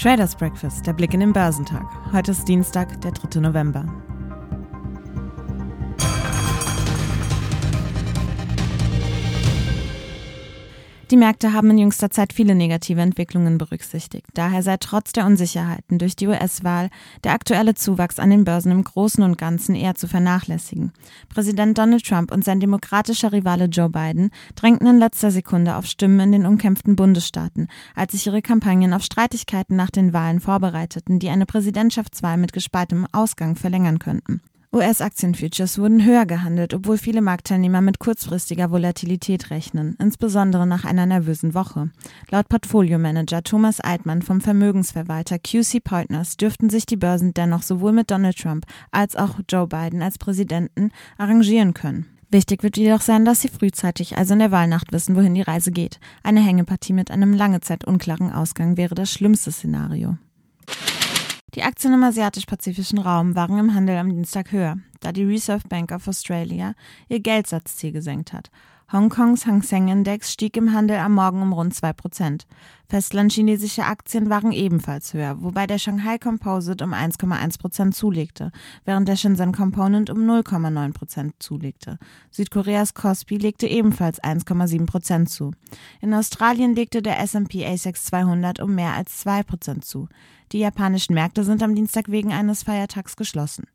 Traders Breakfast, der Blick in den Börsentag. Heute ist Dienstag, der 3. November. Die Märkte haben in jüngster Zeit viele negative Entwicklungen berücksichtigt. Daher sei trotz der Unsicherheiten durch die US-Wahl der aktuelle Zuwachs an den Börsen im Großen und Ganzen eher zu vernachlässigen. Präsident Donald Trump und sein demokratischer Rivale Joe Biden drängten in letzter Sekunde auf Stimmen in den umkämpften Bundesstaaten, als sich ihre Kampagnen auf Streitigkeiten nach den Wahlen vorbereiteten, die eine Präsidentschaftswahl mit gespaltenem Ausgang verlängern könnten. US-Aktienfutures wurden höher gehandelt, obwohl viele Marktteilnehmer mit kurzfristiger Volatilität rechnen, insbesondere nach einer nervösen Woche. Laut Portfolio-Manager Thomas Altmann vom Vermögensverwalter QC Partners dürften sich die Börsen dennoch sowohl mit Donald Trump als auch Joe Biden als Präsidenten arrangieren können. Wichtig wird jedoch sein, dass Sie frühzeitig, also in der Wahlnacht, wissen, wohin die Reise geht. Eine Hängepartie mit einem lange Zeit unklaren Ausgang wäre das schlimmste Szenario. Die Aktien im asiatisch-pazifischen Raum waren im Handel am Dienstag höher, da die Reserve Bank of Australia ihr Geldsatzziel gesenkt hat. Hongkongs Hang Seng Index stieg im Handel am Morgen um rund 2%. Festlandchinesische Aktien waren ebenfalls höher, wobei der Shanghai Composite um 1,1% zulegte, während der Shenzhen Component um 0,9% zulegte. Südkoreas Kospi legte ebenfalls 1,7% zu. In Australien legte der S&P ASX 200 um mehr als 2% zu. Die japanischen Märkte sind am Dienstag wegen eines Feiertags geschlossen.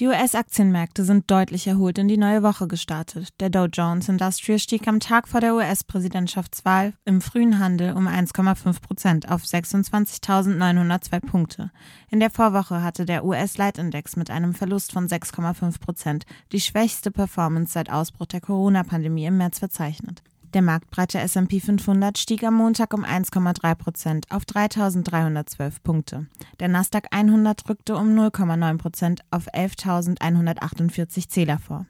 Die US-Aktienmärkte sind deutlich erholt in die neue Woche gestartet. Der Dow Jones Industrial stieg am Tag vor der US-Präsidentschaftswahl im frühen Handel um 1,5 Prozent auf 26.902 Punkte. In der Vorwoche hatte der US-Leitindex mit einem Verlust von 6,5 Prozent die schwächste Performance seit Ausbruch der Corona-Pandemie im März verzeichnet. Der marktbreite S&P 500 stieg am Montag um 1,3 Prozent auf 3.312 Punkte. Der Nasdaq 100 rückte um 0,9 Prozent auf 11.148 Zähler vor.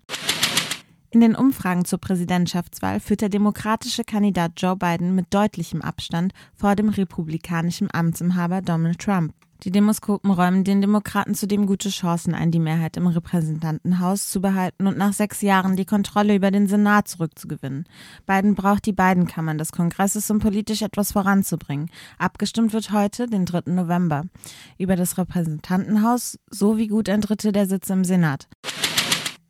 In den Umfragen zur Präsidentschaftswahl führt der demokratische Kandidat Joe Biden mit deutlichem Abstand vor dem republikanischen Amtsinhaber Donald Trump. Die Demoskopen räumen den Demokraten zudem gute Chancen ein, die Mehrheit im Repräsentantenhaus zu behalten und nach sechs Jahren die Kontrolle über den Senat zurückzugewinnen. Biden braucht die beiden Kammern des Kongresses, um politisch etwas voranzubringen. Abgestimmt wird heute, den 3. November, über das Repräsentantenhaus sowie gut ein Drittel der Sitze im Senat.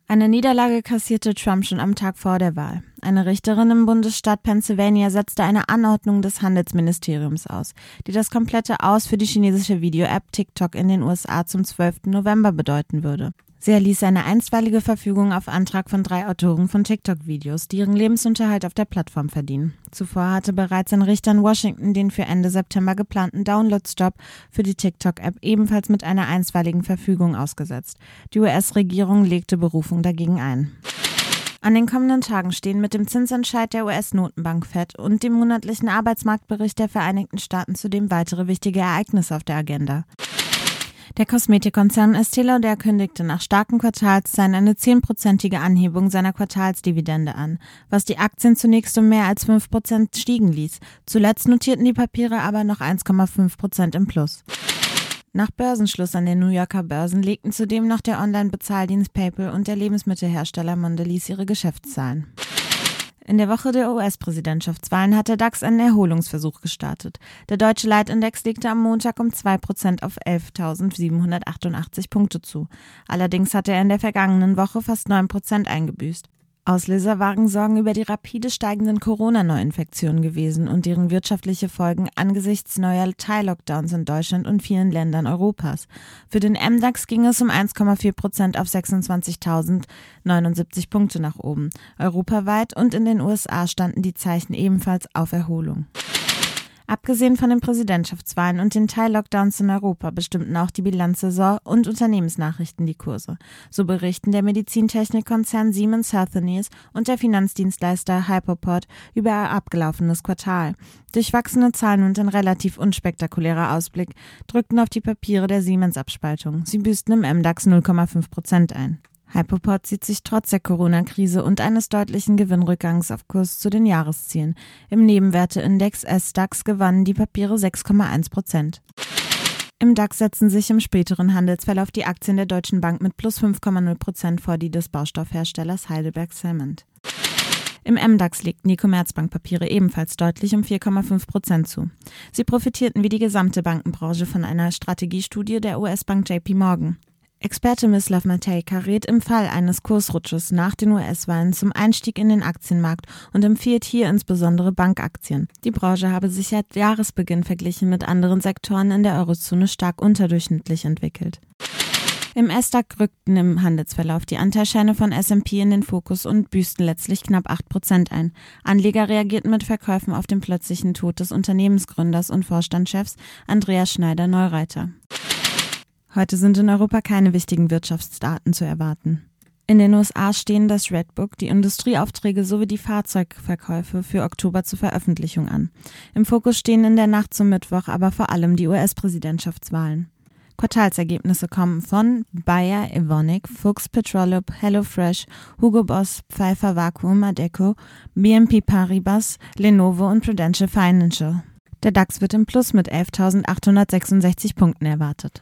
Eine Niederlage kassierte Trump schon am Tag vor der Wahl. Eine Richterin im Bundesstaat Pennsylvania setzte eine Anordnung des Handelsministeriums aus, die das komplette Aus für die chinesische Video-App TikTok in den USA zum 12. November bedeuten würde. Sie erließ eine einstweilige Verfügung auf Antrag von drei Autoren von TikTok-Videos, die ihren Lebensunterhalt auf der Plattform verdienen. Zuvor hatte bereits ein Richter in Washington den für Ende September geplanten Download-Stop für die TikTok-App ebenfalls mit einer einstweiligen Verfügung ausgesetzt. Die US-Regierung legte Berufung dagegen ein. An den kommenden Tagen stehen mit dem Zinsentscheid der US-Notenbank Fed und dem monatlichen Arbeitsmarktbericht der Vereinigten Staaten zudem weitere wichtige Ereignisse auf der Agenda. Der Kosmetikkonzern Estee Lauder kündigte nach starken Quartalszahlen eine zehnprozentige Anhebung seiner Quartalsdividende an, was die Aktien zunächst um mehr als fünf Prozent stiegen ließ. Zuletzt notierten die Papiere aber noch 1,5 Prozent im Plus. Nach Börsenschluss an den New Yorker Börsen legten zudem noch der Online-Bezahldienst PayPal und der Lebensmittelhersteller Mondelez ihre Geschäftszahlen. In der Woche der US-Präsidentschaftswahlen hat der DAX einen Erholungsversuch gestartet. Der deutsche Leitindex legte am Montag um 2% auf 11.788 Punkte zu. Allerdings hatte er in der vergangenen Woche fast 9% eingebüßt. Auslöser waren Sorgen über die rapide steigenden Corona-Neuinfektionen gewesen und deren wirtschaftliche Folgen angesichts neuer Teil-Lockdowns in Deutschland und vielen Ländern Europas. Für den MDAX ging es um 1,4 Prozent auf 26.079 Punkte nach oben. Europaweit und in den USA standen die Zeichen ebenfalls auf Erholung. Abgesehen von den Präsidentschaftswahlen und den Teil-Lockdowns in Europa bestimmten auch die Bilanzsaison und Unternehmensnachrichten die Kurse. So berichten der Medizintechnikkonzern Siemens Healthineers und der Finanzdienstleister Hyperport über ein abgelaufenes Quartal. Durchwachsene Zahlen und ein relativ unspektakulärer Ausblick drückten auf die Papiere der Siemens-Abspaltung. Sie büßten im MDAX 0,5 Prozent ein. Hypoport sieht sich trotz der Corona-Krise und eines deutlichen Gewinnrückgangs auf Kurs zu den Jahreszielen. Im Nebenwerteindex S-DAX gewannen die Papiere 6,1 Prozent. Im DAX setzen sich im späteren Handelsverlauf die Aktien der Deutschen Bank mit plus 5,0 Prozent vor die des Baustoffherstellers Heidelberg Cement. Im MDAX legten die Commerzbankpapiere ebenfalls deutlich um 4,5 Prozent zu. Sie profitierten wie die gesamte Bankenbranche von einer Strategiestudie der US-Bank JP Morgan. Experte Mislav Matejka rät im Fall eines Kursrutsches nach den US-Wahlen zum Einstieg in den Aktienmarkt und empfiehlt hier insbesondere Bankaktien. Die Branche habe sich seit Jahresbeginn verglichen mit anderen Sektoren in der Eurozone stark unterdurchschnittlich entwickelt. Im S-DAX rückten im Handelsverlauf die Anteilscheine von S&P in den Fokus und büßten letztlich knapp 8% ein. Anleger reagierten mit Verkäufen auf den plötzlichen Tod des Unternehmensgründers und Vorstandschefs Andreas Schneider-Neureiter. Heute sind in Europa keine wichtigen Wirtschaftsdaten zu erwarten. In den USA stehen das Redbook, die Industrieaufträge sowie die Fahrzeugverkäufe für Oktober zur Veröffentlichung an. Im Fokus stehen in der Nacht zum Mittwoch aber vor allem die US-Präsidentschaftswahlen. Quartalsergebnisse kommen von Bayer, Evonik, Fuchs Petrolub, HelloFresh, Hugo Boss, Pfeiffer Vacuum, Adeco, BNP Paribas, Lenovo und Prudential Financial. Der DAX wird im Plus mit 11.866 Punkten erwartet.